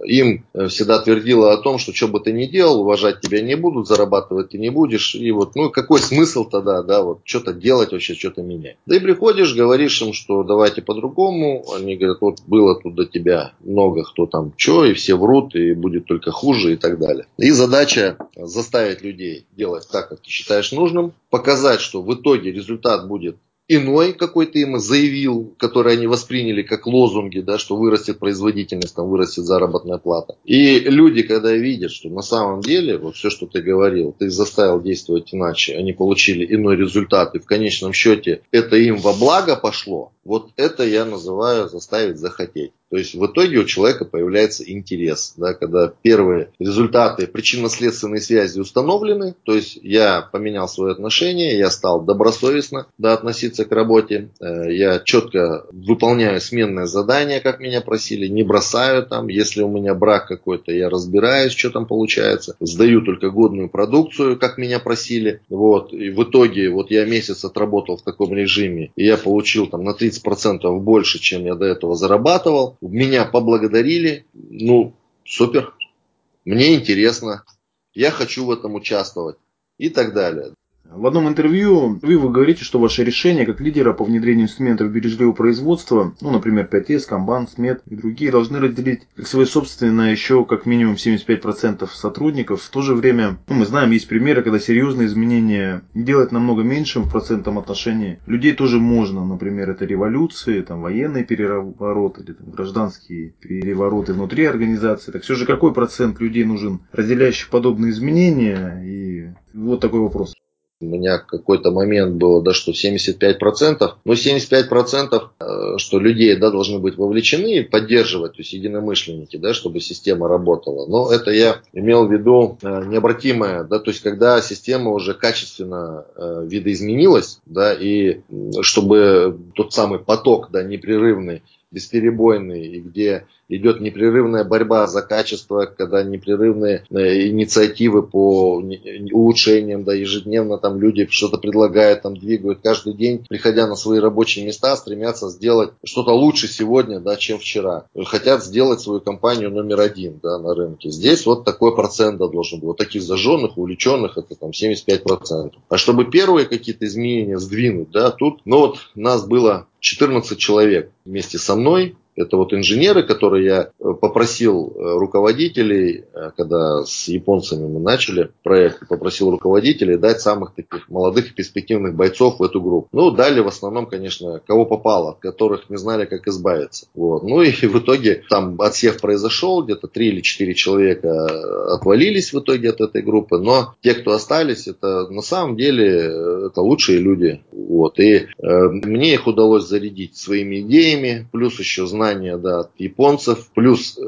им всегда твердила о том, что что бы ты ни делал, уважать тебя не будут, зарабатывать ты не будешь. И вот, ну какой смысл тогда, да, вот что-то делать вообще, что-то менять. Да и приходишь, говоришь им, что давайте по-другому. Они говорят, вот было тут до тебя много кто там что, и все врут, и будет только хуже и так далее. И задача заставить людей делать так, как ты считаешь нужным, показать, что в итоге результат будет иной какой-то им заявил, который они восприняли как лозунги, да, что вырастет производительность, там вырастет заработная плата. И люди, когда видят, что на самом деле вот все, что ты говорил, ты заставил действовать иначе, они получили иной результат, и в конечном счете это им во благо пошло, вот это я называю заставить захотеть. То есть в итоге у человека появляется интерес, да, когда первые результаты причинно-следственной связи установлены, то есть я поменял свое отношение, я стал добросовестно да, относиться к работе, э, я четко выполняю сменное задание, как меня просили, не бросаю там, если у меня брак какой-то, я разбираюсь, что там получается, сдаю только годную продукцию, как меня просили, вот, и в итоге вот я месяц отработал в таком режиме, и я получил там на 30% больше, чем я до этого зарабатывал, меня поблагодарили, ну, супер, мне интересно, я хочу в этом участвовать. И так далее. В одном интервью вы, вы говорите, что ваше решение как лидера по внедрению инструментов бережливого производства, ну, например, 5С, Kanban, SMET и другие, должны разделить как свое собственное еще как минимум 75% сотрудников. В то же время, ну, мы знаем, есть примеры, когда серьезные изменения делать намного меньшим в процентном отношении. Людей тоже можно, например, это революции, там, военные перевороты или там, гражданские перевороты внутри организации. Так все же какой процент людей нужен, разделяющих подобные изменения? И вот такой вопрос. У меня какой-то момент было, да, что 75%, но 75%, э, что людей, да, должны быть вовлечены и поддерживать, то есть единомышленники, да, чтобы система работала. Но это я имел в виду э, необратимое, да, то есть когда система уже качественно э, видоизменилась, да, и чтобы тот самый поток, да, непрерывный, бесперебойный, и где идет непрерывная борьба за качество, когда непрерывные э, инициативы по улучшениям, да, ежедневно там люди что-то предлагают, там двигают каждый день, приходя на свои рабочие места, стремятся сделать что-то лучше сегодня, да, чем вчера. Хотят сделать свою компанию номер один, да, на рынке. Здесь вот такой процент да, должен быть. Вот таких зажженных, увлеченных, это там 75%. А чтобы первые какие-то изменения сдвинуть, да, тут, ну вот нас было 14 человек вместе со мной, это вот инженеры, которые я э, попросил э, руководителей, э, когда с японцами мы начали проект, попросил руководителей дать самых таких молодых и перспективных бойцов в эту группу. Ну, дали в основном, конечно, кого попало, от которых не знали, как избавиться. Вот. Ну и в итоге там отсев произошел, где-то 3 или 4 человека отвалились в итоге от этой группы, но те, кто остались, это на самом деле это лучшие люди. Вот. И э, мне их удалось зарядить своими идеями, плюс еще знания знания да, от японцев. Плюс э,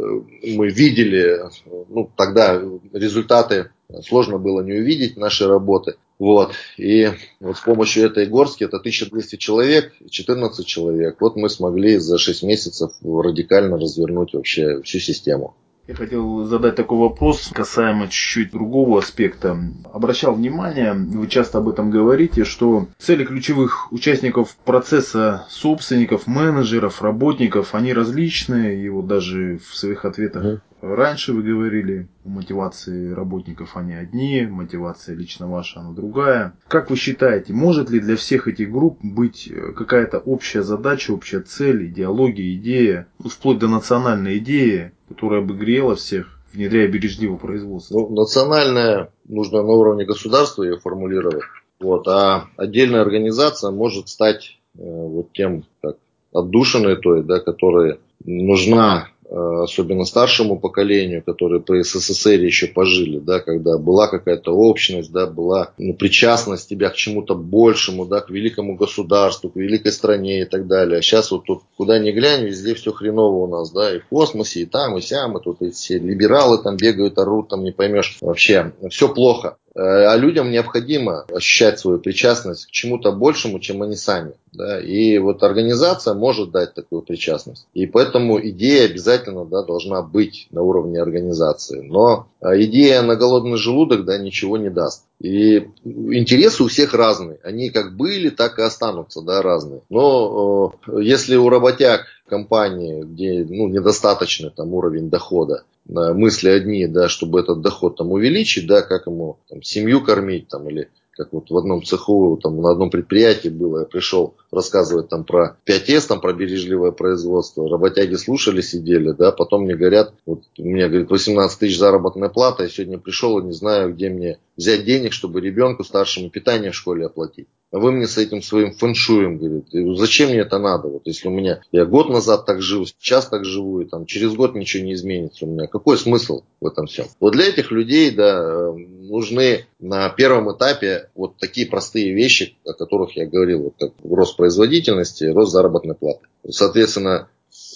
мы видели, ну, тогда результаты сложно было не увидеть нашей работы. Вот. И вот с помощью этой горстки, это 1200 человек, 14 человек, вот мы смогли за 6 месяцев радикально развернуть вообще всю систему. Я хотел задать такой вопрос касаемо чуть-чуть другого аспекта. Обращал внимание, вы часто об этом говорите, что цели ключевых участников процесса, собственников, менеджеров, работников, они различные. И вот даже в своих ответах Раньше вы говорили, мотивации работников они одни, мотивация лично ваша она другая. Как вы считаете, может ли для всех этих групп быть э, какая-то общая задача, общая цель, идеология, идея, ну, вплоть до национальной идеи, которая бы грела всех внедряя бережливое производство? Ну, национальное нужно на уровне государства ее формулировать. Вот, а отдельная организация может стать э, вот тем, как отдушиной той, да, которая нужна особенно старшему поколению, которые при СССР еще пожили, да, когда была какая-то общность, да, была ну, причастность тебя к чему-то большему, да, к великому государству, к великой стране и так далее. А сейчас вот тут куда ни глянь, везде все хреново у нас, да, и в космосе, и там, и сям, и тут и все либералы там бегают, орут, там не поймешь вообще, все плохо. Э, а людям необходимо ощущать свою причастность к чему-то большему, чем они сами. Да? И вот организация может дать такую причастность. И поэтому идея обязательно да, должна быть на уровне организации. Но а, идея на голодный желудок да, ничего не даст. И интересы у всех разные. Они как были, так и останутся да, разные. Но если у работяг компании, где ну, недостаточный там, уровень дохода, мысли одни, да, чтобы этот доход там увеличить, да, как ему там, семью кормить там, или как вот в одном цеху, там, на одном предприятии было, я пришел рассказывать там про 5С, там, про бережливое производство, работяги слушали, сидели, да, потом мне говорят, вот, у меня, говорит, 18 тысяч заработная плата, я сегодня пришел и не знаю, где мне взять денег, чтобы ребенку старшему питание в школе оплатить. А вы мне с этим своим фэншуем, говорит, зачем мне это надо? Вот если у меня, я год назад так жил, сейчас так живу, и там через год ничего не изменится у меня. Какой смысл в этом всем? Вот для этих людей, да, нужны на первом этапе вот такие простые вещи, о которых я говорил, вот как рост производительности, рост заработной платы. Соответственно,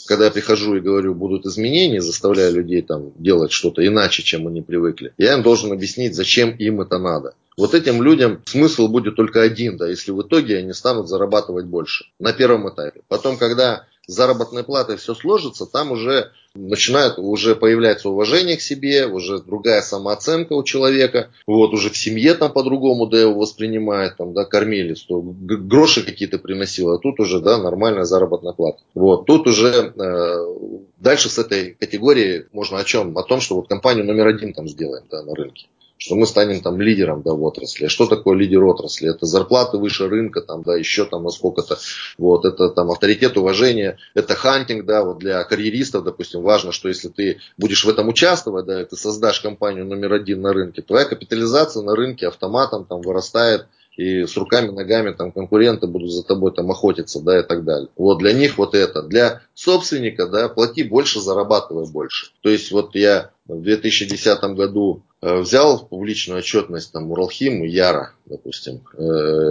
когда я прихожу и говорю, будут изменения, заставляя людей там делать что-то иначе, чем они привыкли, я им должен объяснить, зачем им это надо. Вот этим людям смысл будет только один, да, если в итоге они станут зарабатывать больше на первом этапе. Потом, когда заработной платой все сложится, там уже начинает, уже появляется уважение к себе, уже другая самооценка у человека, вот уже в семье там по-другому, да, его воспринимает, там, да, кормили, что гроши какие-то приносило, а тут уже, да, нормальная заработная плата. Вот, тут уже э, дальше с этой категории можно о чем? О том, что вот компанию номер один там сделаем, да, на рынке что мы станем там лидером да, в отрасли. А что такое лидер отрасли? Это зарплаты выше рынка, там, да, еще там на сколько-то. Вот, это там авторитет, уважение, это хантинг, да, вот для карьеристов, допустим, важно, что если ты будешь в этом участвовать, да, ты создашь компанию номер один на рынке, твоя капитализация на рынке автоматом там вырастает и с руками, ногами там конкуренты будут за тобой там охотиться, да, и так далее. Вот для них вот это. Для собственника, да, плати больше, зарабатывай больше. То есть вот я в 2010 году взял публичную отчетность там Уралхим и Яра, допустим, э,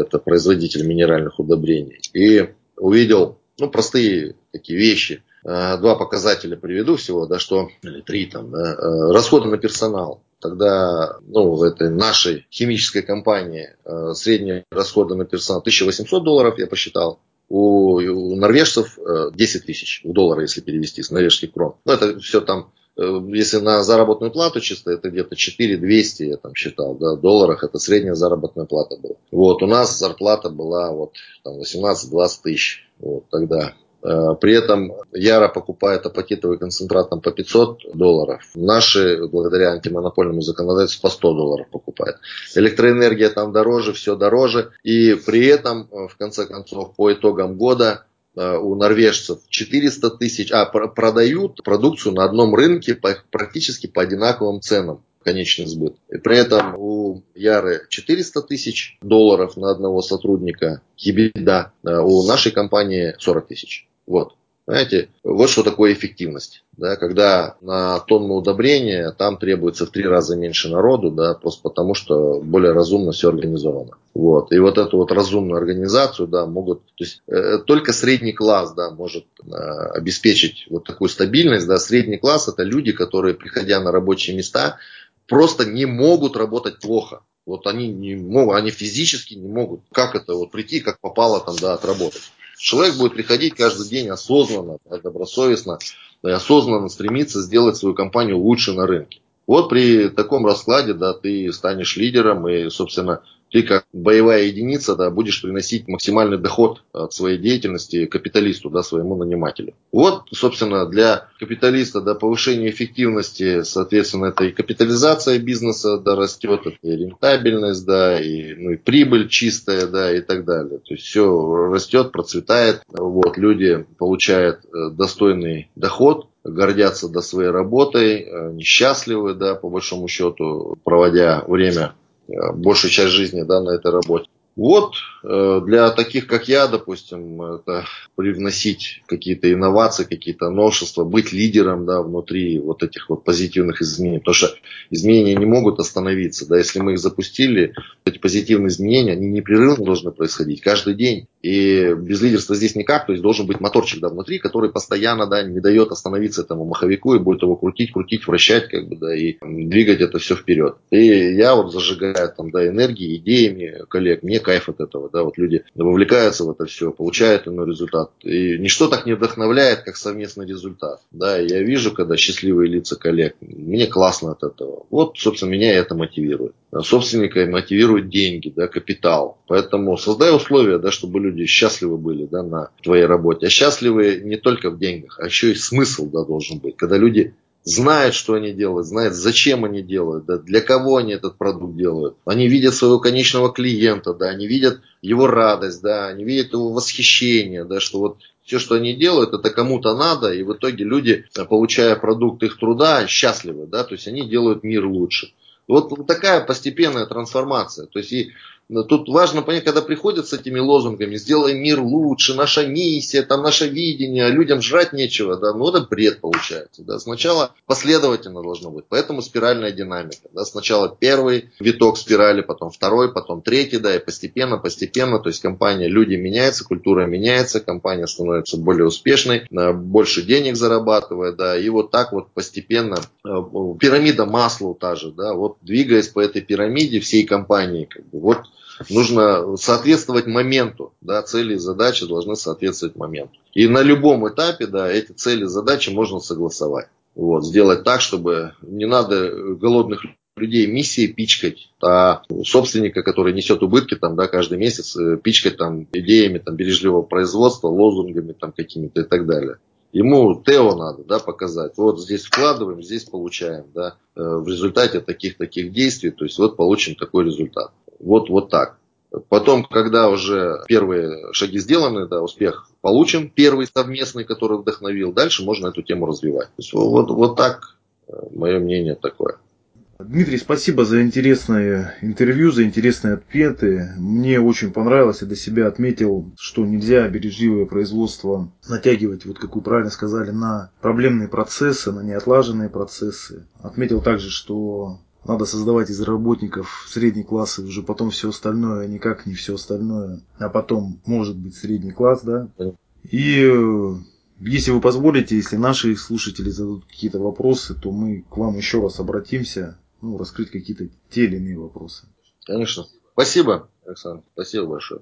это производитель минеральных удобрений, и увидел, ну, простые такие вещи. Э, два показателя приведу всего, да, что, или три там, да, расходы на персонал. Тогда, ну, в этой нашей химической компании средние расходы на персонал 1800 долларов, я посчитал. У, у норвежцев 10 тысяч в доллары, если перевести с норвежских крон. Ну, это все там Э, если на заработную плату чисто, это где-то 4200, я там считал, да, долларах это средняя заработная плата была. Вот, у нас зарплата была вот там 18-20 тысяч, вот тогда. Э, при этом Яра покупает апатитовый концентрат там по 500 долларов. Наши, благодаря антимонопольному законодательству, по 100 долларов покупают. Электроэнергия там дороже, все дороже. И при этом, э, в конце концов, по итогам года Э, у норвежцев 400 тысяч, а продают продукцию на одном рынке практически по одинаковым ценам конечный сбыт. И при этом у Яры 400 тысяч долларов на одного сотрудника, ебеда, э, у нашей компании 40 тысяч. Вот. Знаете, вот что такое эффективность. Да, когда на тонну удобрения там требуется в три раза меньше народу, да, просто потому что более разумно все организовано. Вот. И вот эту вот разумную организацию да, могут, то есть э, только средний класс да, может э, обеспечить вот такую стабильность. Да. Средний класс это люди, которые, приходя на рабочие места, просто не могут работать плохо. Вот они не могут, они физически не могут. Как это вот прийти, как попало там, да, отработать. Человек будет приходить каждый день осознанно, добросовестно и осознанно стремиться сделать свою компанию лучше на рынке. Вот при таком раскладе, да, ты станешь лидером и, собственно, ты как боевая единица, да, будешь приносить максимальный доход от своей деятельности капиталисту, да, своему нанимателю. Вот, собственно, для капиталиста, да, повышение эффективности, соответственно, это и капитализация бизнеса, да, растет, это и рентабельность, да, и, ну, и прибыль чистая, да, и так далее. То есть все растет, процветает, вот, люди получают э, достойный доход, гордятся до своей работой, э, несчастливы, да, по большому счету, проводя время большую часть жизни да, на этой работе. Вот э, для таких, как я, допустим, это привносить какие-то инновации, какие-то новшества, быть лидером да, внутри вот этих вот позитивных изменений. Потому что изменения не могут остановиться. Да, если мы их запустили, эти позитивные изменения, они непрерывно должны происходить каждый день. И без лидерства здесь никак, то есть должен быть моторчик да, внутри, который постоянно да, не дает остановиться этому маховику и будет его крутить, крутить, вращать, как бы, да, и двигать это все вперед. И я вот зажигаю там, да, энергией, идеями коллег, мне кайф от этого, да, вот люди вовлекаются в это все, получают иной результат. И ничто так не вдохновляет, как совместный результат, да, я вижу, когда счастливые лица коллег, мне классно от этого. Вот, собственно, меня это мотивирует. Собственника мотивирует деньги, да, капитал. Поэтому создай условия, да, чтобы люди счастливы были да, на твоей работе. А счастливы не только в деньгах, а еще и смысл да, должен быть. Когда люди знают, что они делают, знают, зачем они делают, да, для кого они этот продукт делают. Они видят своего конечного клиента, да, они видят его радость, да, они видят его восхищение, да, что вот все, что они делают, это кому-то надо, и в итоге люди, получая продукт их труда, счастливы, да, то есть они делают мир лучше. Вот такая постепенная трансформация. То есть и Тут важно понять, когда приходят с этими лозунгами, сделай мир лучше, наша миссия, там наше видение, а людям жрать нечего, да, ну это бред получается. Да. Сначала последовательно должно быть, поэтому спиральная динамика. Да. Сначала первый виток спирали, потом второй, потом третий, да, и постепенно, постепенно, то есть компания, люди меняются, культура меняется, компания становится более успешной, больше денег зарабатывает, да, и вот так вот постепенно э, пирамида масла та же, да, вот двигаясь по этой пирамиде всей компании, как бы, вот нужно соответствовать моменту. Да, цели и задачи должны соответствовать моменту. И на любом этапе да, эти цели и задачи можно согласовать. Вот, сделать так, чтобы не надо голодных людей миссии пичкать, а собственника, который несет убытки там, да, каждый месяц, э, пичкать там идеями там, бережливого производства, лозунгами там, какими-то и так далее. Ему Тео надо да, показать. Вот здесь вкладываем, здесь получаем. Да, э, в результате таких-таких действий, то есть вот получим такой результат. Вот, вот так. Потом, когда уже первые шаги сделаны, да, успех получен, первый совместный, который вдохновил, дальше можно эту тему развивать. То есть, вот, вот так, э, мое мнение такое. Дмитрий, спасибо за интересное интервью, за интересные ответы. Мне очень понравилось, я для себя отметил, что нельзя бережливое производство натягивать, вот как вы правильно сказали, на проблемные процессы, на неотлаженные процессы. Отметил также, что надо создавать из работников средний класс и уже потом все остальное, никак не все остальное, а потом может быть средний класс, да. И э, если вы позволите, если наши слушатели зададут какие-то вопросы, то мы к вам еще раз обратимся, ну, раскрыть какие-то те или иные вопросы. Конечно. Спасибо, Александр. Спасибо большое.